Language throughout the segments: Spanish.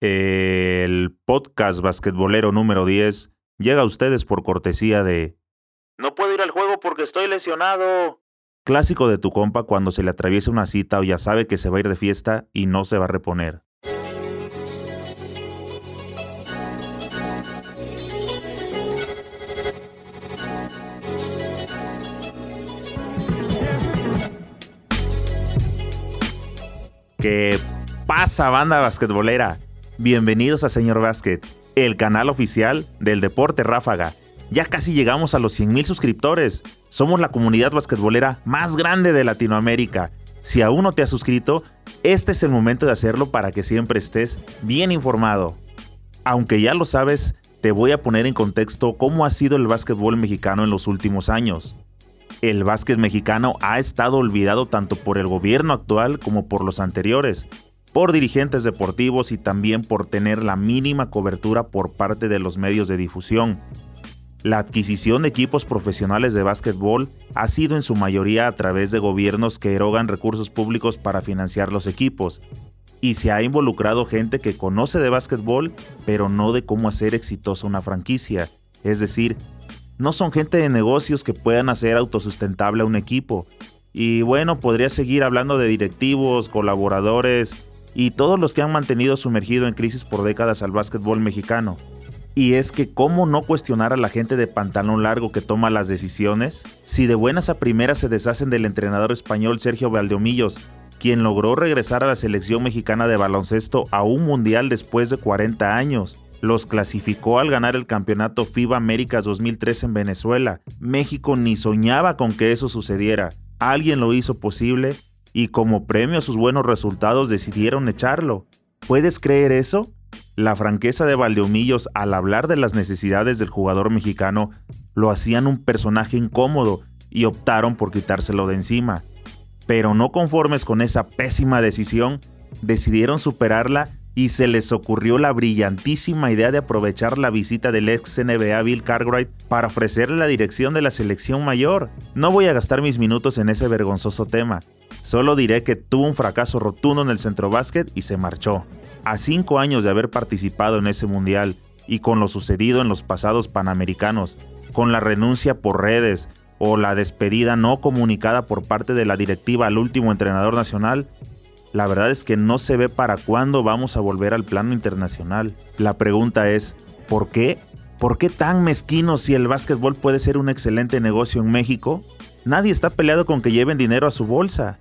El podcast basquetbolero número 10 llega a ustedes por cortesía de... No puedo ir al juego porque estoy lesionado. Clásico de tu compa cuando se le atraviesa una cita o ya sabe que se va a ir de fiesta y no se va a reponer. ¿Qué pasa, banda basquetbolera? Bienvenidos a Señor Básquet, el canal oficial del deporte ráfaga. Ya casi llegamos a los 100.000 suscriptores. Somos la comunidad basquetbolera más grande de Latinoamérica. Si aún no te has suscrito, este es el momento de hacerlo para que siempre estés bien informado. Aunque ya lo sabes, te voy a poner en contexto cómo ha sido el básquetbol mexicano en los últimos años. El básquet mexicano ha estado olvidado tanto por el gobierno actual como por los anteriores, por dirigentes deportivos y también por tener la mínima cobertura por parte de los medios de difusión. La adquisición de equipos profesionales de básquetbol ha sido en su mayoría a través de gobiernos que erogan recursos públicos para financiar los equipos, y se ha involucrado gente que conoce de básquetbol, pero no de cómo hacer exitosa una franquicia, es decir, no son gente de negocios que puedan hacer autosustentable a un equipo. Y bueno, podría seguir hablando de directivos, colaboradores y todos los que han mantenido sumergido en crisis por décadas al básquetbol mexicano. Y es que cómo no cuestionar a la gente de pantalón largo que toma las decisiones, si de buenas a primeras se deshacen del entrenador español Sergio Valdeomillos, quien logró regresar a la selección mexicana de baloncesto a un mundial después de 40 años, los clasificó al ganar el campeonato FIBA Américas 2003 en Venezuela. México ni soñaba con que eso sucediera. Alguien lo hizo posible y como premio a sus buenos resultados decidieron echarlo. ¿Puedes creer eso? La franqueza de Valdeomillos al hablar de las necesidades del jugador mexicano lo hacían un personaje incómodo y optaron por quitárselo de encima. Pero no conformes con esa pésima decisión, decidieron superarla y se les ocurrió la brillantísima idea de aprovechar la visita del ex NBA Bill Cartwright para ofrecerle la dirección de la selección mayor. No voy a gastar mis minutos en ese vergonzoso tema, solo diré que tuvo un fracaso rotundo en el centro básquet y se marchó. A cinco años de haber participado en ese mundial y con lo sucedido en los pasados panamericanos, con la renuncia por redes o la despedida no comunicada por parte de la directiva al último entrenador nacional, la verdad es que no se ve para cuándo vamos a volver al plano internacional. La pregunta es, ¿por qué? ¿Por qué tan mezquino si el básquetbol puede ser un excelente negocio en México? Nadie está peleado con que lleven dinero a su bolsa.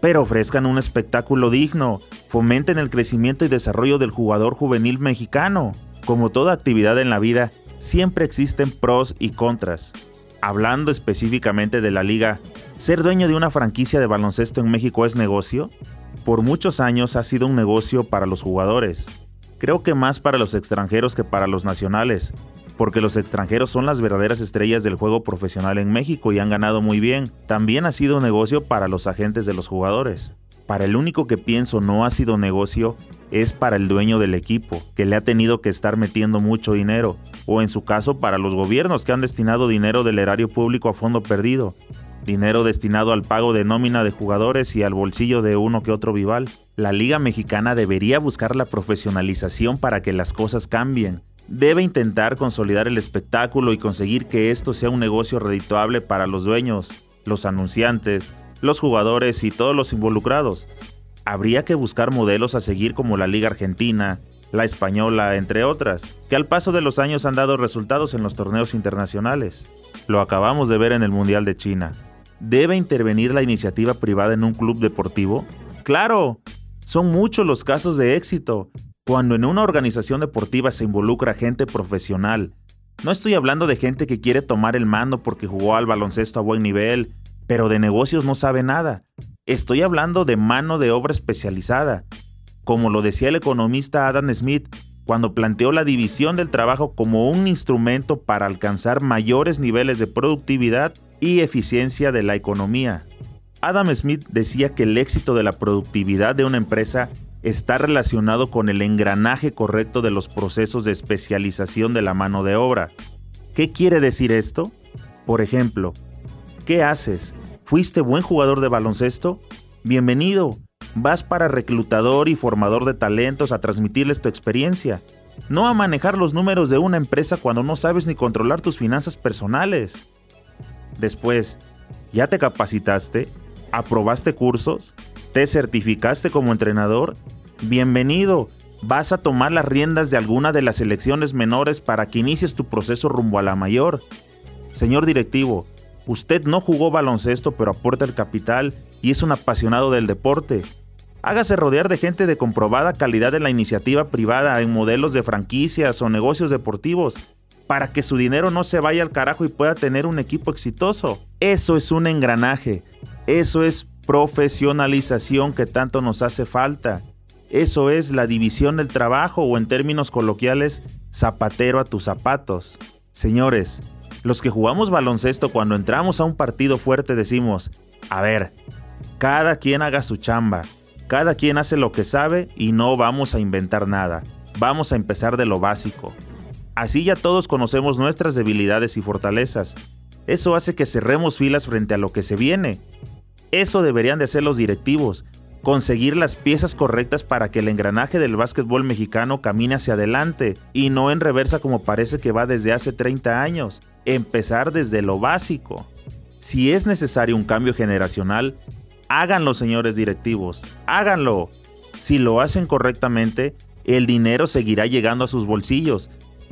Pero ofrezcan un espectáculo digno, fomenten el crecimiento y desarrollo del jugador juvenil mexicano. Como toda actividad en la vida, siempre existen pros y contras. Hablando específicamente de la liga, ¿ser dueño de una franquicia de baloncesto en México es negocio? Por muchos años ha sido un negocio para los jugadores. Creo que más para los extranjeros que para los nacionales, porque los extranjeros son las verdaderas estrellas del juego profesional en México y han ganado muy bien. También ha sido un negocio para los agentes de los jugadores. Para el único que pienso no ha sido negocio es para el dueño del equipo, que le ha tenido que estar metiendo mucho dinero, o en su caso para los gobiernos que han destinado dinero del erario público a fondo perdido, dinero destinado al pago de nómina de jugadores y al bolsillo de uno que otro vival. La Liga Mexicana debería buscar la profesionalización para que las cosas cambien. Debe intentar consolidar el espectáculo y conseguir que esto sea un negocio redituable para los dueños, los anunciantes, los jugadores y todos los involucrados. Habría que buscar modelos a seguir como la Liga Argentina, la Española, entre otras, que al paso de los años han dado resultados en los torneos internacionales. Lo acabamos de ver en el Mundial de China. ¿Debe intervenir la iniciativa privada en un club deportivo? Claro, son muchos los casos de éxito, cuando en una organización deportiva se involucra gente profesional. No estoy hablando de gente que quiere tomar el mando porque jugó al baloncesto a buen nivel, pero de negocios no sabe nada. Estoy hablando de mano de obra especializada. Como lo decía el economista Adam Smith, cuando planteó la división del trabajo como un instrumento para alcanzar mayores niveles de productividad y eficiencia de la economía. Adam Smith decía que el éxito de la productividad de una empresa está relacionado con el engranaje correcto de los procesos de especialización de la mano de obra. ¿Qué quiere decir esto? Por ejemplo, ¿qué haces? ¿Fuiste buen jugador de baloncesto? Bienvenido. Vas para reclutador y formador de talentos a transmitirles tu experiencia, no a manejar los números de una empresa cuando no sabes ni controlar tus finanzas personales. Después, ¿ya te capacitaste? ¿Aprobaste cursos? ¿Te certificaste como entrenador? Bienvenido. Vas a tomar las riendas de alguna de las selecciones menores para que inicies tu proceso rumbo a la mayor. Señor directivo, usted no jugó baloncesto pero aporta el capital y es un apasionado del deporte. Hágase rodear de gente de comprobada calidad en la iniciativa privada en modelos de franquicias o negocios deportivos para que su dinero no se vaya al carajo y pueda tener un equipo exitoso. Eso es un engranaje. Eso es profesionalización que tanto nos hace falta. Eso es la división del trabajo o en términos coloquiales, zapatero a tus zapatos. Señores, los que jugamos baloncesto cuando entramos a un partido fuerte decimos, a ver, cada quien haga su chamba, cada quien hace lo que sabe y no vamos a inventar nada, vamos a empezar de lo básico. Así ya todos conocemos nuestras debilidades y fortalezas. Eso hace que cerremos filas frente a lo que se viene. Eso deberían de hacer los directivos, conseguir las piezas correctas para que el engranaje del básquetbol mexicano camine hacia adelante y no en reversa como parece que va desde hace 30 años. Empezar desde lo básico. Si es necesario un cambio generacional, háganlo señores directivos, háganlo. Si lo hacen correctamente, el dinero seguirá llegando a sus bolsillos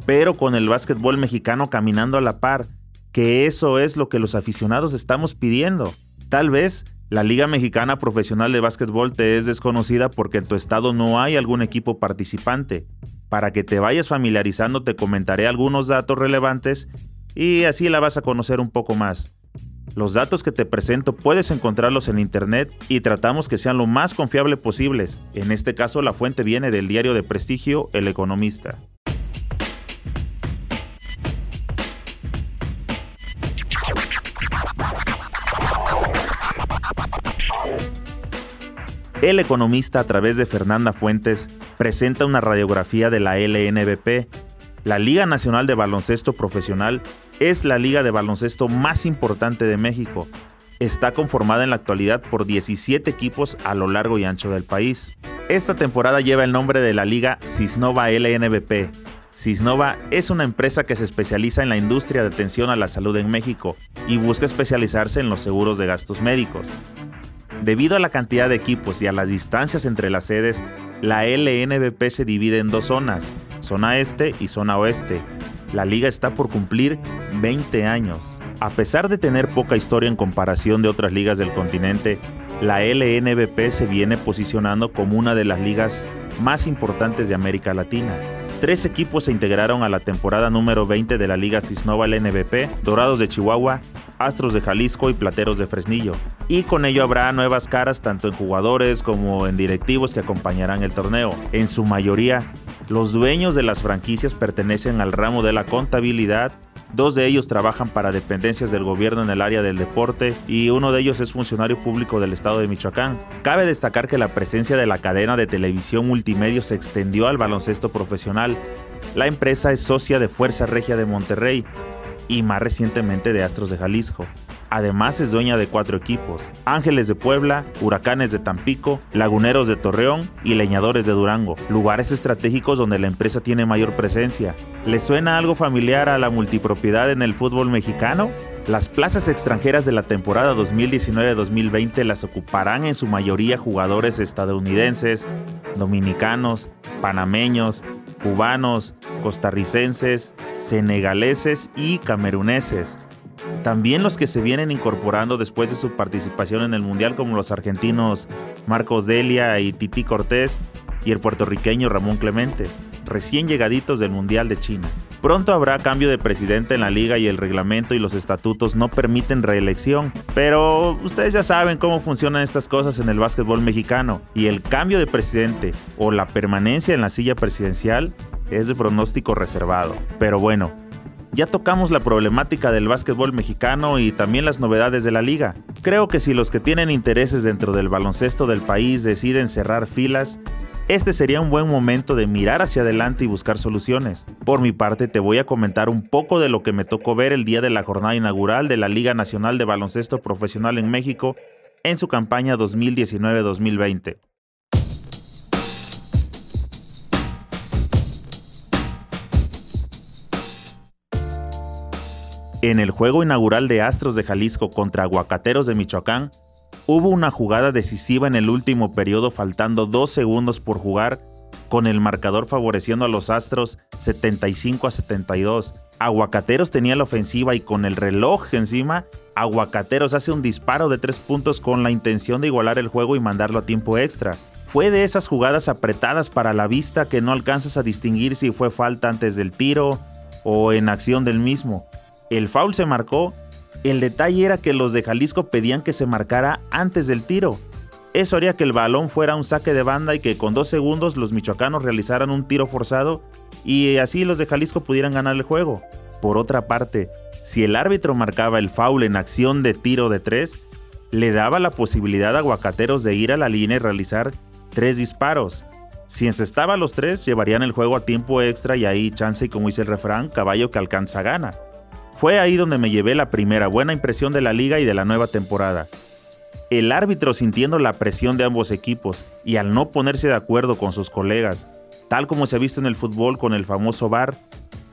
pero con el básquetbol mexicano caminando a la par, que eso es lo que los aficionados estamos pidiendo. Tal vez la Liga Mexicana Profesional de Básquetbol te es desconocida porque en tu estado no hay algún equipo participante. Para que te vayas familiarizando te comentaré algunos datos relevantes y así la vas a conocer un poco más. Los datos que te presento puedes encontrarlos en internet y tratamos que sean lo más confiable posibles. En este caso la fuente viene del diario de prestigio El Economista. El economista a través de Fernanda Fuentes presenta una radiografía de la LNBP. La Liga Nacional de Baloncesto Profesional es la liga de baloncesto más importante de México. Está conformada en la actualidad por 17 equipos a lo largo y ancho del país. Esta temporada lleva el nombre de la liga Cisnova LNBP. Cisnova es una empresa que se especializa en la industria de atención a la salud en México y busca especializarse en los seguros de gastos médicos. Debido a la cantidad de equipos y a las distancias entre las sedes, la LNBP se divide en dos zonas, zona este y zona oeste. La liga está por cumplir 20 años. A pesar de tener poca historia en comparación de otras ligas del continente, la LNBP se viene posicionando como una de las ligas más importantes de América Latina. Tres equipos se integraron a la temporada número 20 de la Liga Cisnova LNBP, Dorados de Chihuahua, Astros de Jalisco y Plateros de Fresnillo. Y con ello habrá nuevas caras tanto en jugadores como en directivos que acompañarán el torneo. En su mayoría, los dueños de las franquicias pertenecen al ramo de la contabilidad, Dos de ellos trabajan para dependencias del gobierno en el área del deporte y uno de ellos es funcionario público del estado de Michoacán. Cabe destacar que la presencia de la cadena de televisión multimedia se extendió al baloncesto profesional. La empresa es socia de Fuerza Regia de Monterrey, y más recientemente de Astros de Jalisco. Además es dueña de cuatro equipos, Ángeles de Puebla, Huracanes de Tampico, Laguneros de Torreón y Leñadores de Durango, lugares estratégicos donde la empresa tiene mayor presencia. ¿Le suena algo familiar a la multipropiedad en el fútbol mexicano? Las plazas extranjeras de la temporada 2019-2020 las ocuparán en su mayoría jugadores estadounidenses, dominicanos, panameños, cubanos, costarricenses, senegaleses y cameruneses. También los que se vienen incorporando después de su participación en el Mundial como los argentinos Marcos Delia y Titi Cortés y el puertorriqueño Ramón Clemente, recién llegaditos del Mundial de China. Pronto habrá cambio de presidente en la liga y el reglamento y los estatutos no permiten reelección, pero ustedes ya saben cómo funcionan estas cosas en el básquetbol mexicano y el cambio de presidente o la permanencia en la silla presidencial es de pronóstico reservado. Pero bueno, ya tocamos la problemática del básquetbol mexicano y también las novedades de la liga. Creo que si los que tienen intereses dentro del baloncesto del país deciden cerrar filas, este sería un buen momento de mirar hacia adelante y buscar soluciones. Por mi parte, te voy a comentar un poco de lo que me tocó ver el día de la jornada inaugural de la Liga Nacional de Baloncesto Profesional en México en su campaña 2019-2020. En el juego inaugural de Astros de Jalisco contra Aguacateros de Michoacán, hubo una jugada decisiva en el último periodo faltando dos segundos por jugar, con el marcador favoreciendo a los Astros 75 a 72. Aguacateros tenía la ofensiva y con el reloj encima, Aguacateros hace un disparo de tres puntos con la intención de igualar el juego y mandarlo a tiempo extra. Fue de esas jugadas apretadas para la vista que no alcanzas a distinguir si fue falta antes del tiro o en acción del mismo. El foul se marcó. El detalle era que los de Jalisco pedían que se marcara antes del tiro. Eso haría que el balón fuera un saque de banda y que con dos segundos los michoacanos realizaran un tiro forzado y así los de Jalisco pudieran ganar el juego. Por otra parte, si el árbitro marcaba el foul en acción de tiro de tres, le daba la posibilidad a Aguacateros de ir a la línea y realizar tres disparos. Si encestaba los tres, llevarían el juego a tiempo extra y ahí chance y como dice el refrán, caballo que alcanza gana. Fue ahí donde me llevé la primera buena impresión de la liga y de la nueva temporada. El árbitro sintiendo la presión de ambos equipos y al no ponerse de acuerdo con sus colegas, tal como se ha visto en el fútbol con el famoso VAR,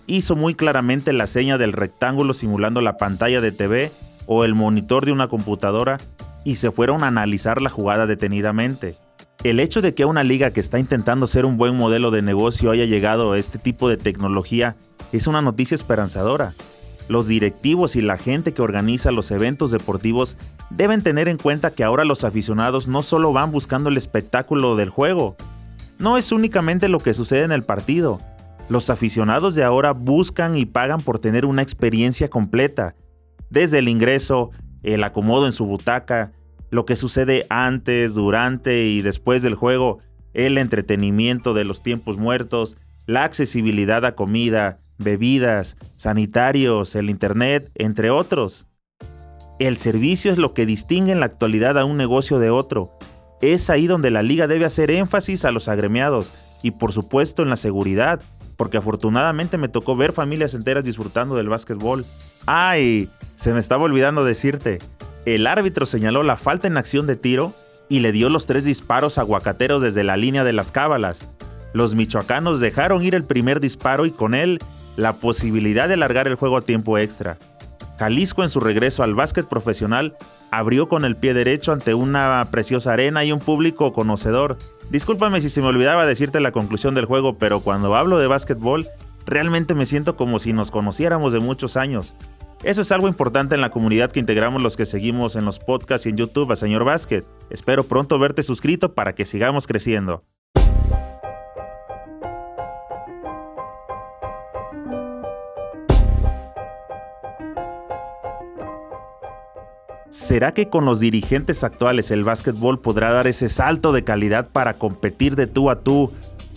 hizo muy claramente la seña del rectángulo simulando la pantalla de TV o el monitor de una computadora y se fueron a analizar la jugada detenidamente. El hecho de que una liga que está intentando ser un buen modelo de negocio haya llegado a este tipo de tecnología es una noticia esperanzadora, los directivos y la gente que organiza los eventos deportivos deben tener en cuenta que ahora los aficionados no solo van buscando el espectáculo del juego, no es únicamente lo que sucede en el partido. Los aficionados de ahora buscan y pagan por tener una experiencia completa, desde el ingreso, el acomodo en su butaca, lo que sucede antes, durante y después del juego, el entretenimiento de los tiempos muertos, la accesibilidad a comida, bebidas, sanitarios, el Internet, entre otros. El servicio es lo que distingue en la actualidad a un negocio de otro. Es ahí donde la liga debe hacer énfasis a los agremiados y por supuesto en la seguridad, porque afortunadamente me tocó ver familias enteras disfrutando del básquetbol. ¡Ay! Se me estaba olvidando decirte, el árbitro señaló la falta en acción de tiro y le dio los tres disparos aguacateros desde la línea de las cábalas. Los michoacanos dejaron ir el primer disparo y con él la posibilidad de alargar el juego a tiempo extra. Jalisco en su regreso al básquet profesional abrió con el pie derecho ante una preciosa arena y un público conocedor. Discúlpame si se me olvidaba decirte la conclusión del juego, pero cuando hablo de básquetbol, realmente me siento como si nos conociéramos de muchos años. Eso es algo importante en la comunidad que integramos los que seguimos en los podcasts y en YouTube a Señor Básquet. Espero pronto verte suscrito para que sigamos creciendo. ¿Será que con los dirigentes actuales el básquetbol podrá dar ese salto de calidad para competir de tú a tú?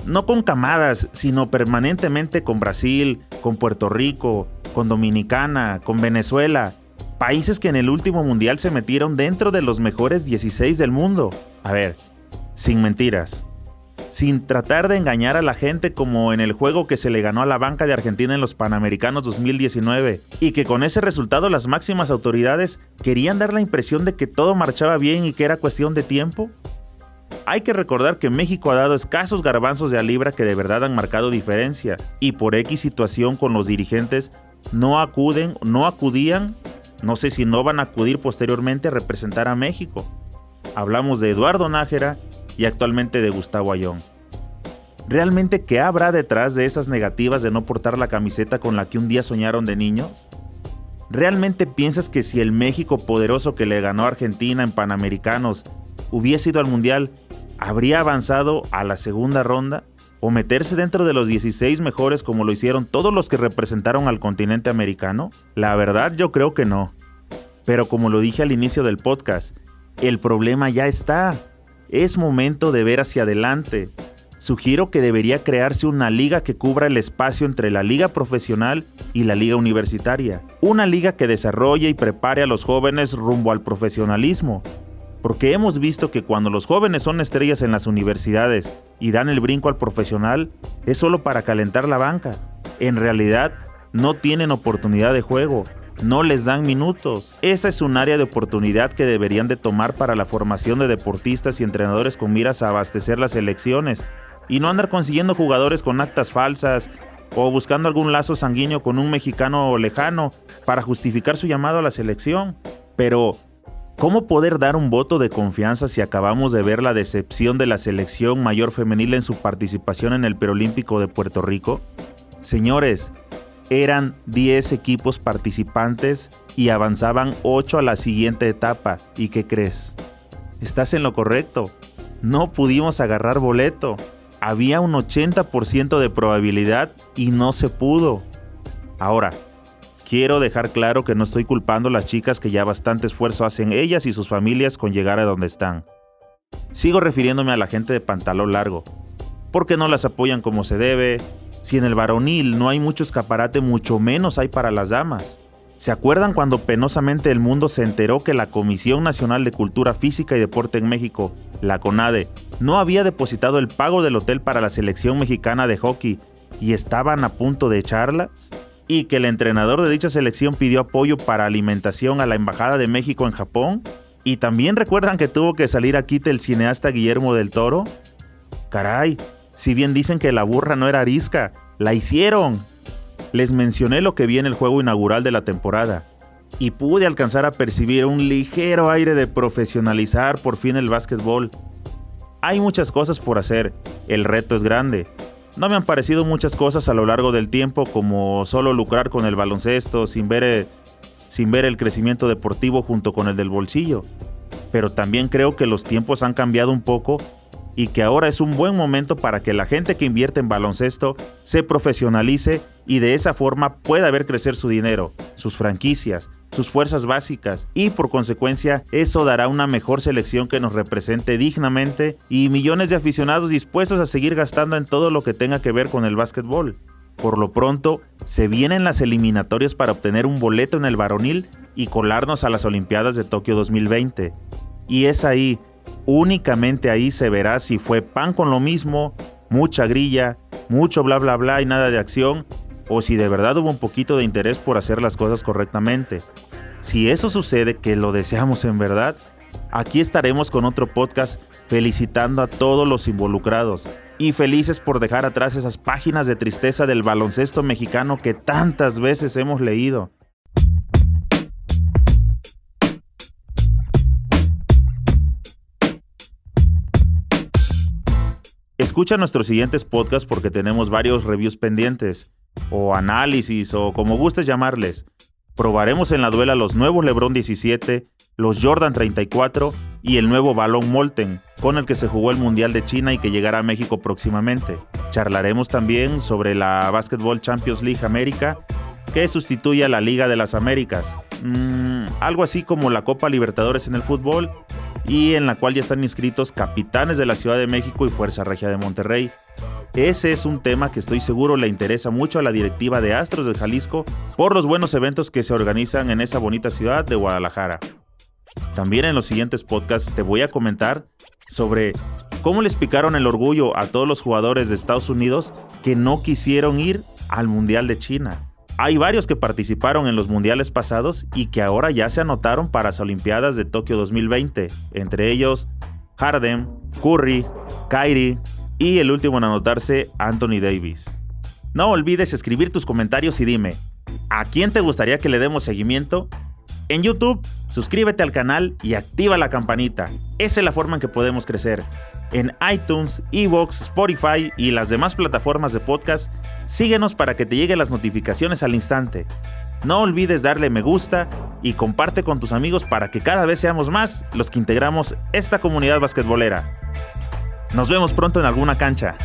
No con camadas, sino permanentemente con Brasil, con Puerto Rico, con Dominicana, con Venezuela, países que en el último mundial se metieron dentro de los mejores 16 del mundo. A ver, sin mentiras, sin tratar de engañar a la gente como en el juego que se le ganó a la banca de Argentina en los Panamericanos 2019, y que con ese resultado las máximas autoridades querían dar la impresión de que todo marchaba bien y que era cuestión de tiempo? Hay que recordar que México ha dado escasos garbanzos de a libra que de verdad han marcado diferencia, y por X situación con los dirigentes no acuden, no acudían, no sé si no van a acudir posteriormente a representar a México. Hablamos de Eduardo Nájera, y actualmente de Gustavo Ayón. ¿Realmente qué habrá detrás de esas negativas de no portar la camiseta con la que un día soñaron de niños? ¿Realmente piensas que si el México poderoso que le ganó a Argentina en Panamericanos hubiese ido al Mundial, habría avanzado a la segunda ronda? ¿O meterse dentro de los 16 mejores como lo hicieron todos los que representaron al continente americano? La verdad yo creo que no. Pero como lo dije al inicio del podcast, el problema ya está. Es momento de ver hacia adelante. Sugiero que debería crearse una liga que cubra el espacio entre la liga profesional y la liga universitaria. Una liga que desarrolle y prepare a los jóvenes rumbo al profesionalismo. Porque hemos visto que cuando los jóvenes son estrellas en las universidades y dan el brinco al profesional, es solo para calentar la banca. En realidad, no tienen oportunidad de juego no les dan minutos. Esa es un área de oportunidad que deberían de tomar para la formación de deportistas y entrenadores con miras a abastecer las elecciones y no andar consiguiendo jugadores con actas falsas o buscando algún lazo sanguíneo con un mexicano lejano para justificar su llamado a la selección. Pero, ¿cómo poder dar un voto de confianza si acabamos de ver la decepción de la selección mayor femenil en su participación en el Perolímpico de Puerto Rico? Señores, eran 10 equipos participantes y avanzaban 8 a la siguiente etapa. ¿Y qué crees? Estás en lo correcto. No pudimos agarrar boleto. Había un 80% de probabilidad y no se pudo. Ahora, quiero dejar claro que no estoy culpando a las chicas que ya bastante esfuerzo hacen ellas y sus familias con llegar a donde están. Sigo refiriéndome a la gente de pantalón largo, porque no las apoyan como se debe, si en el varonil no hay mucho escaparate, mucho menos hay para las damas. ¿Se acuerdan cuando penosamente el mundo se enteró que la Comisión Nacional de Cultura Física y Deporte en México, la CONADE, no había depositado el pago del hotel para la selección mexicana de hockey y estaban a punto de echarlas? ¿Y que el entrenador de dicha selección pidió apoyo para alimentación a la Embajada de México en Japón? ¿Y también recuerdan que tuvo que salir aquí el cineasta Guillermo del Toro? Caray, si bien dicen que la burra no era arisca, la hicieron. Les mencioné lo que vi en el juego inaugural de la temporada y pude alcanzar a percibir un ligero aire de profesionalizar por fin el básquetbol. Hay muchas cosas por hacer, el reto es grande. No me han parecido muchas cosas a lo largo del tiempo como solo lucrar con el baloncesto sin ver, sin ver el crecimiento deportivo junto con el del bolsillo. Pero también creo que los tiempos han cambiado un poco y que ahora es un buen momento para que la gente que invierte en baloncesto se profesionalice y de esa forma pueda ver crecer su dinero, sus franquicias, sus fuerzas básicas y por consecuencia eso dará una mejor selección que nos represente dignamente y millones de aficionados dispuestos a seguir gastando en todo lo que tenga que ver con el básquetbol. Por lo pronto, se vienen las eliminatorias para obtener un boleto en el varonil y colarnos a las Olimpiadas de Tokio 2020. Y es ahí Únicamente ahí se verá si fue pan con lo mismo, mucha grilla, mucho bla bla bla y nada de acción, o si de verdad hubo un poquito de interés por hacer las cosas correctamente. Si eso sucede, que lo deseamos en verdad, aquí estaremos con otro podcast felicitando a todos los involucrados y felices por dejar atrás esas páginas de tristeza del baloncesto mexicano que tantas veces hemos leído. Escucha nuestros siguientes podcasts porque tenemos varios reviews pendientes, o análisis, o como gustes llamarles. Probaremos en la duela los nuevos LeBron 17, los Jordan 34 y el nuevo balón Molten, con el que se jugó el Mundial de China y que llegará a México próximamente. Charlaremos también sobre la Basketball Champions League América, que sustituye a la Liga de las Américas. Mm, algo así como la Copa Libertadores en el fútbol y en la cual ya están inscritos capitanes de la Ciudad de México y Fuerza Regia de Monterrey. Ese es un tema que estoy seguro le interesa mucho a la directiva de Astros de Jalisco por los buenos eventos que se organizan en esa bonita ciudad de Guadalajara. También en los siguientes podcasts te voy a comentar sobre cómo les picaron el orgullo a todos los jugadores de Estados Unidos que no quisieron ir al Mundial de China. Hay varios que participaron en los mundiales pasados y que ahora ya se anotaron para las Olimpiadas de Tokio 2020, entre ellos Harden, Curry, Kyrie y el último en anotarse, Anthony Davis. No olvides escribir tus comentarios y dime, ¿a quién te gustaría que le demos seguimiento? En YouTube, suscríbete al canal y activa la campanita. Esa es la forma en que podemos crecer en iTunes, Evox, Spotify y las demás plataformas de podcast, síguenos para que te lleguen las notificaciones al instante. No olvides darle me gusta y comparte con tus amigos para que cada vez seamos más los que integramos esta comunidad basquetbolera. Nos vemos pronto en alguna cancha.